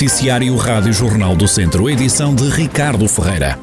Noticiário Rádio Jornal do Centro, edição de Ricardo Ferreira.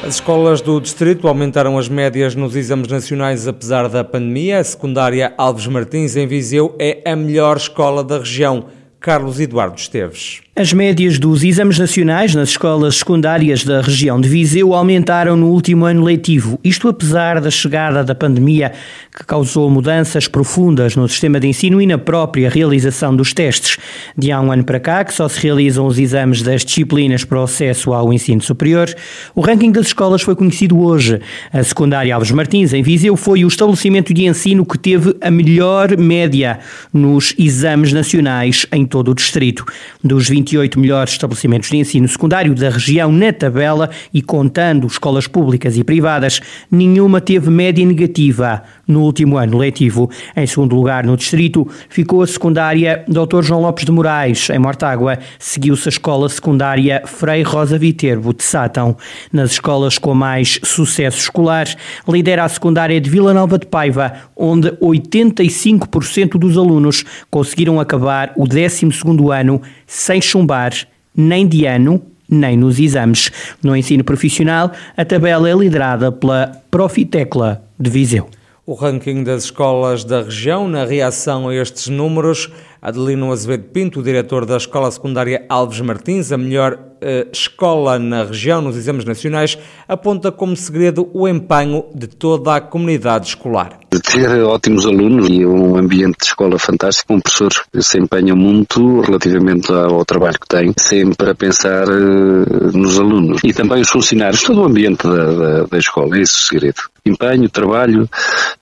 As escolas do distrito aumentaram as médias nos exames nacionais apesar da pandemia. A secundária Alves Martins em Viseu é a melhor escola da região. Carlos Eduardo Esteves. As médias dos exames nacionais nas escolas secundárias da região de Viseu aumentaram no último ano letivo, isto apesar da chegada da pandemia que causou mudanças profundas no sistema de ensino e na própria realização dos testes. De há um ano para cá, que só se realizam os exames das disciplinas para o acesso ao ensino superior, o ranking das escolas foi conhecido hoje. A secundária Alves Martins, em Viseu, foi o estabelecimento de ensino que teve a melhor média nos exames nacionais em todo o distrito. Dos 28 melhores estabelecimentos de ensino secundário da região na tabela e contando escolas públicas e privadas, nenhuma teve média negativa no último ano letivo. Em segundo lugar, no distrito, ficou a secundária Dr. João Lopes de Moraes, em Mortágua. Seguiu-se a escola secundária Frei Rosa Viterbo, de Sátão. Nas escolas com mais sucesso escolar, lidera a secundária de Vila Nova de Paiva, onde 85% dos alunos conseguiram acabar o 12º ano sem chumbar nem de ano nem nos exames. No ensino profissional, a tabela é liderada pela Profitecla de Viseu. O ranking das escolas da região, na reação a estes números, Adelino Azevedo Pinto, diretor da Escola Secundária Alves Martins, a melhor escola na região nos exames nacionais, aponta como segredo o empenho de toda a comunidade escolar. Ter ótimos alunos e um ambiente de escola fantástico, um professor que se empenha muito relativamente ao trabalho que tem, sempre a pensar eh, nos alunos. E também os funcionários, todo o ambiente da, da, da escola, é esse o segredo. Empenho, trabalho,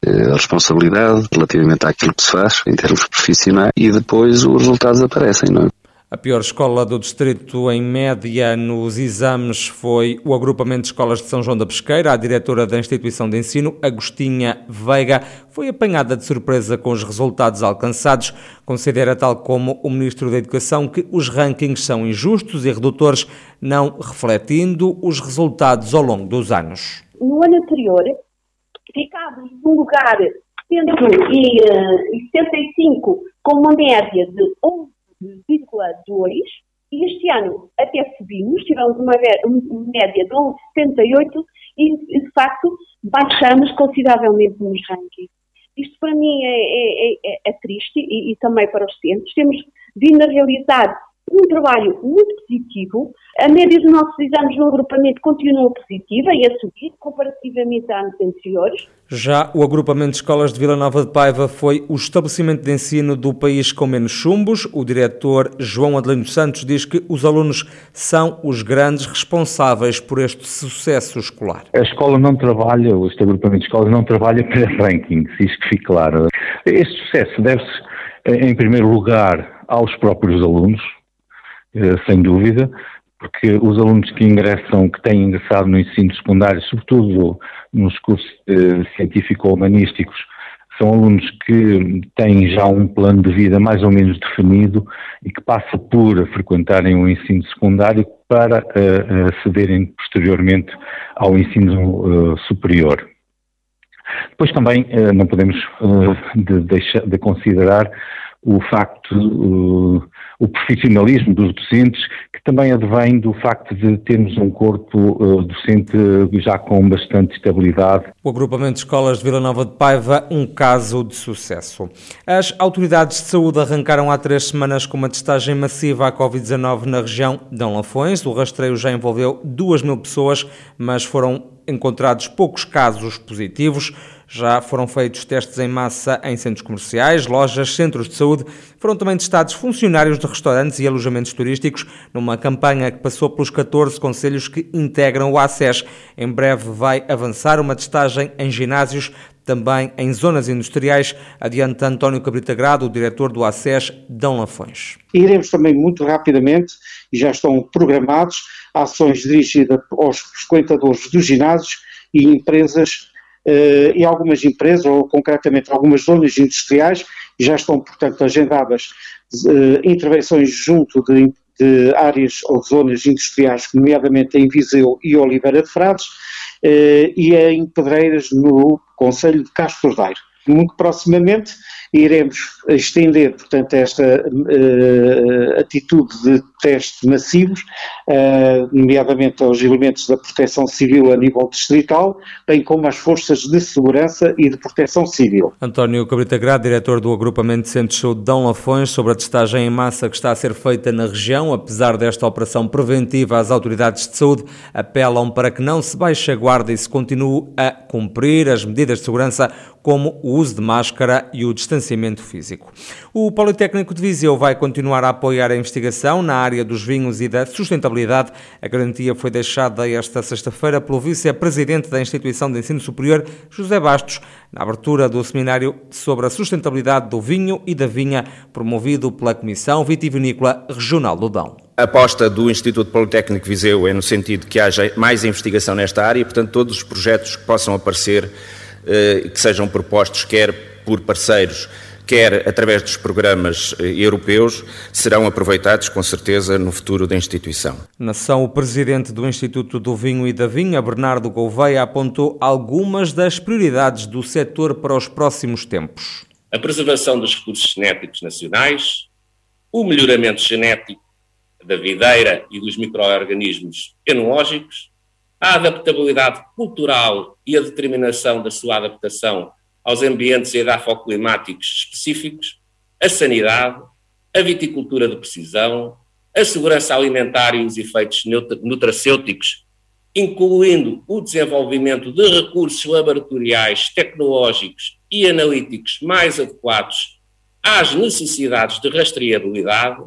eh, responsabilidade relativamente àquilo que se faz em termos profissionais e depois os resultados aparecem, não é? A pior escola do distrito, em média, nos exames foi o agrupamento de escolas de São João da Pesqueira. A diretora da instituição de ensino, Agostinha Veiga, foi apanhada de surpresa com os resultados alcançados. Considera, tal como o Ministro da Educação, que os rankings são injustos e redutores, não refletindo os resultados ao longo dos anos. No ano anterior, ficávamos no lugar 175 com uma média de 11 11,2 e este ano até subimos, tivemos uma, média de 11,78 e de facto baixamos consideravelmente nos rankings. Isto para mim é, é, é, é triste e, e, também para os centros. Temos vindo a realizar um trabalho muito positivo. A média dos nossos exames no agrupamento continua positiva e a subir comparativamente a anos anteriores. Já o agrupamento de escolas de Vila Nova de Paiva foi o estabelecimento de ensino do país com menos chumbos. O diretor João Adelino Santos diz que os alunos são os grandes responsáveis por este sucesso escolar. A escola não trabalha, este agrupamento de escolas não trabalha para rankings, isso que fique claro. Este sucesso deve-se, em primeiro lugar, aos próprios alunos, eh, sem dúvida, porque os alunos que ingressam, que têm ingressado no ensino secundário, sobretudo nos cursos eh, científico-humanísticos, são alunos que têm já um plano de vida mais ou menos definido e que passa por frequentarem o ensino secundário para uh, acederem posteriormente ao ensino uh, superior. Depois também uh, não podemos de, deixar, de considerar o facto, o, o, profissionalismo dos docentes, que também advém do facto de termos um corpo uh, docente já com bastante estabilidade. O agrupamento de escolas de Vila Nova de Paiva, um caso de sucesso. As autoridades de saúde arrancaram há três semanas com uma testagem massiva à Covid-19 na região de Lafões. O rastreio já envolveu duas mil pessoas, mas foram encontrados poucos casos positivos. Já foram feitos testes em massa em centros comerciais, lojas, centros de saúde. Foram também testados funcionários de restaurantes e alojamentos turísticos numa campanha que passou pelos 14 conselhos que integram o ACES. Em breve vai avançar uma testagem em ginásios, também em zonas industriais, adianta António Cabrita Grado, o diretor do ACES Dão Lafões. Iremos também muito rapidamente, e já estão programados, ações dirigidas aos frequentadores dos ginásios e empresas e algumas empresas, ou concretamente algumas zonas industriais, já estão, portanto, agendadas uh, intervenções junto de, de, áreas ou zonas industriais, nomeadamente em Viseu e Oliveira de Frades, uh, e em Pedreiras, no Conselho de Castro Daire. Muito proximamente iremos estender, portanto, esta uh, atitude de testes massivos, uh, nomeadamente aos elementos da proteção civil a nível distrital, bem como às forças de segurança e de proteção civil. António Cabrita Grado, diretor do agrupamento de Centros de de Dão Lafões, sobre a testagem em massa que está a ser feita na região, apesar desta operação preventiva, as autoridades de saúde apelam para que não se baixe a guarda e se continue a cumprir as medidas de segurança como o uso de máscara e o distanciamento físico. O Politécnico de Viseu vai continuar a apoiar a investigação na área dos vinhos e da sustentabilidade. A garantia foi deixada esta sexta-feira pelo vice-presidente da Instituição de Ensino Superior, José Bastos, na abertura do seminário sobre a sustentabilidade do vinho e da vinha, promovido pela Comissão Vitivinícola Regional do Dão. A aposta do Instituto Politécnico Viseu é no sentido que haja mais investigação nesta área e, portanto, todos os projetos que possam aparecer que sejam propostos quer por parceiros, quer através dos programas eh, europeus, serão aproveitados com certeza no futuro da instituição. Na sessão, o presidente do Instituto do Vinho e da Vinha, Bernardo Gouveia, apontou algumas das prioridades do setor para os próximos tempos. A preservação dos recursos genéticos nacionais, o melhoramento genético da videira e dos micro-organismos enológicos, a adaptabilidade cultural e a determinação da sua adaptação aos ambientes edafoclimáticos específicos, a sanidade, a viticultura de precisão, a segurança alimentar e os efeitos nutracêuticos, incluindo o desenvolvimento de recursos laboratoriais, tecnológicos e analíticos mais adequados às necessidades de rastreabilidade,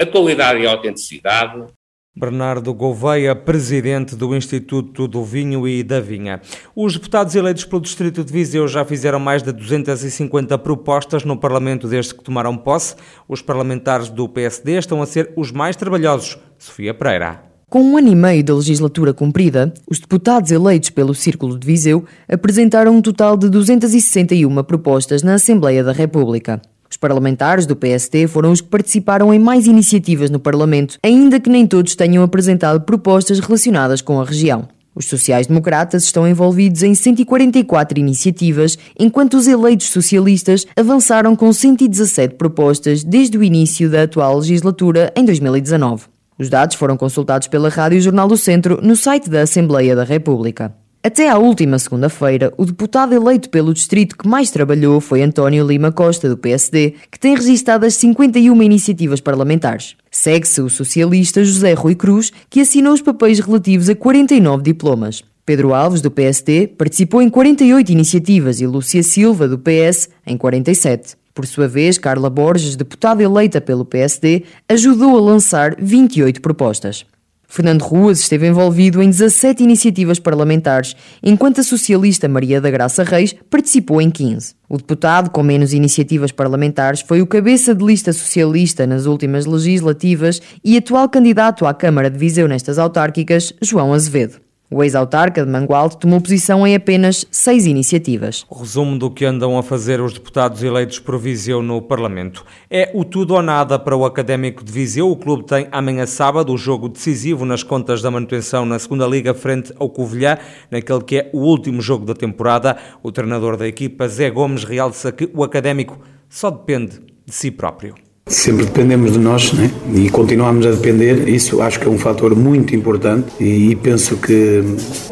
a qualidade e a autenticidade, Bernardo Gouveia, presidente do Instituto do Vinho e da Vinha. Os deputados eleitos pelo Distrito de Viseu já fizeram mais de 250 propostas no Parlamento desde que tomaram posse. Os parlamentares do PSD estão a ser os mais trabalhosos. Sofia Pereira. Com um ano e meio da legislatura cumprida, os deputados eleitos pelo Círculo de Viseu apresentaram um total de 261 propostas na Assembleia da República. Os parlamentares do PST foram os que participaram em mais iniciativas no Parlamento, ainda que nem todos tenham apresentado propostas relacionadas com a região. Os sociais-democratas estão envolvidos em 144 iniciativas, enquanto os eleitos socialistas avançaram com 117 propostas desde o início da atual legislatura em 2019. Os dados foram consultados pela Rádio Jornal do Centro no site da Assembleia da República. Até à última segunda-feira, o deputado eleito pelo distrito que mais trabalhou foi António Lima Costa, do PSD, que tem registado as 51 iniciativas parlamentares. Segue-se o socialista José Rui Cruz, que assinou os papéis relativos a 49 diplomas. Pedro Alves, do PSD, participou em 48 iniciativas e Lúcia Silva, do PS, em 47. Por sua vez, Carla Borges, deputada eleita pelo PSD, ajudou a lançar 28 propostas. Fernando Ruas esteve envolvido em 17 iniciativas parlamentares, enquanto a socialista Maria da Graça Reis participou em 15. O deputado com menos iniciativas parlamentares foi o cabeça de lista socialista nas últimas legislativas e atual candidato à Câmara de Viseu nestas autárquicas, João Azevedo. O ex-autarca de Mangualde tomou posição em apenas seis iniciativas. Resumo do que andam a fazer os deputados eleitos por Viseu no Parlamento. É o tudo ou nada para o Académico de Viseu. O clube tem amanhã sábado o jogo decisivo nas contas da manutenção na segunda Liga frente ao Covilhã, naquele que é o último jogo da temporada. O treinador da equipa, Zé Gomes, realça que o Académico só depende de si próprio. Sempre dependemos de nós né? e continuamos a depender. Isso acho que é um fator muito importante e, e penso que,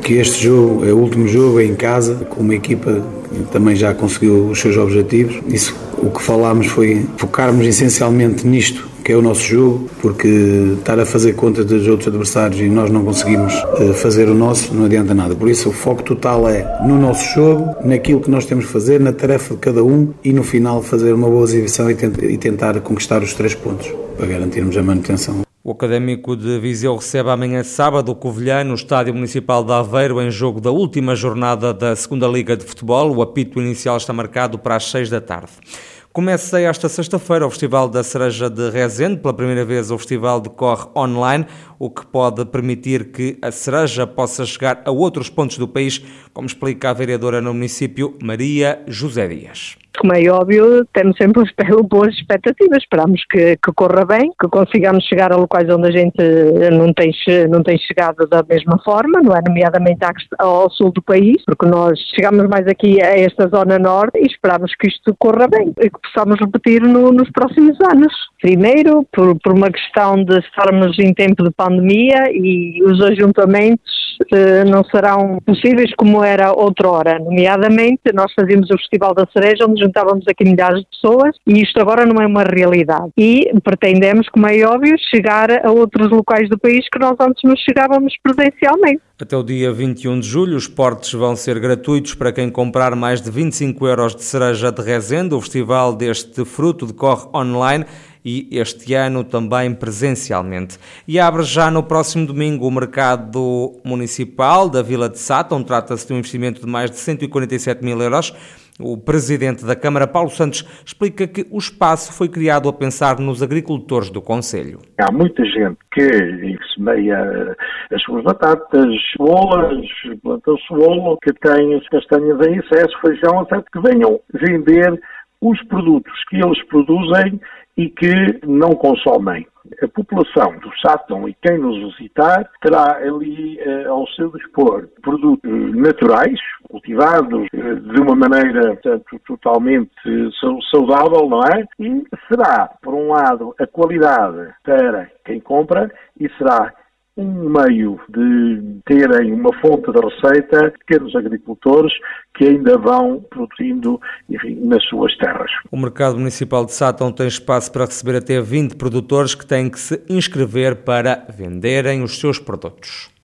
que este jogo é o último jogo, é em casa, com uma equipa que também já conseguiu os seus objetivos. Isso, o que falámos foi focarmos essencialmente nisto que é o nosso jogo, porque estar a fazer conta dos outros adversários e nós não conseguimos eh, fazer o nosso, não adianta nada. Por isso, o foco total é no nosso jogo, naquilo que nós temos que fazer, na tarefa de cada um e no final fazer uma boa exibição e tentar conquistar os três pontos para garantirmos a manutenção. O Académico de Viseu recebe amanhã sábado o Covilhã no Estádio Municipal de Aveiro em jogo da última jornada da Segunda Liga de Futebol. O apito inicial está marcado para as seis da tarde. Começa esta sexta-feira o Festival da Cereja de Rezende. Pela primeira vez, o festival decorre online, o que pode permitir que a cereja possa chegar a outros pontos do país, como explica a vereadora no município, Maria José Dias. Como é óbvio, temos sempre boas expectativas, esperamos que, que corra bem, que consigamos chegar a locais onde a gente não tem, não tem chegado da mesma forma, não é? Nomeadamente ao sul do país, porque nós chegamos mais aqui a esta zona norte e esperamos que isto corra bem e que possamos repetir no, nos próximos anos. Primeiro, por, por uma questão de estarmos em tempo de pandemia e os ajuntamentos eh, não serão possíveis como era outrora. Nomeadamente, nós fazíamos o Festival da Cereja, onde juntávamos aqui milhares de pessoas, e isto agora não é uma realidade. E pretendemos, como é óbvio, chegar a outros locais do país que nós antes não chegávamos presencialmente. Até o dia 21 de julho, os portes vão ser gratuitos para quem comprar mais de 25 euros de cereja de Rezende. O festival deste fruto decorre online e este ano também presencialmente. E abre já no próximo domingo o mercado municipal da Vila de Sátão. Trata-se de um investimento de mais de 147 mil euros. O presidente da Câmara, Paulo Santos, explica que o espaço foi criado a pensar nos agricultores do Conselho. Há muita gente que semeia as suas batatas, cebolas, planta cebola, que tem as castanhas em excesso, feijão, etc., que venham vender os produtos que eles produzem e que não consomem. A população do Sátão e quem nos visitar terá ali eh, ao seu dispor produtos naturais, cultivados eh, de uma maneira portanto, totalmente saudável, não é? E será, por um lado, a qualidade para quem compra e será um meio de terem uma fonte de receita pequenos agricultores que ainda vão produzindo enfim, nas suas terras. O Mercado Municipal de Sátão tem espaço para receber até 20 produtores que têm que se inscrever para venderem os seus produtos.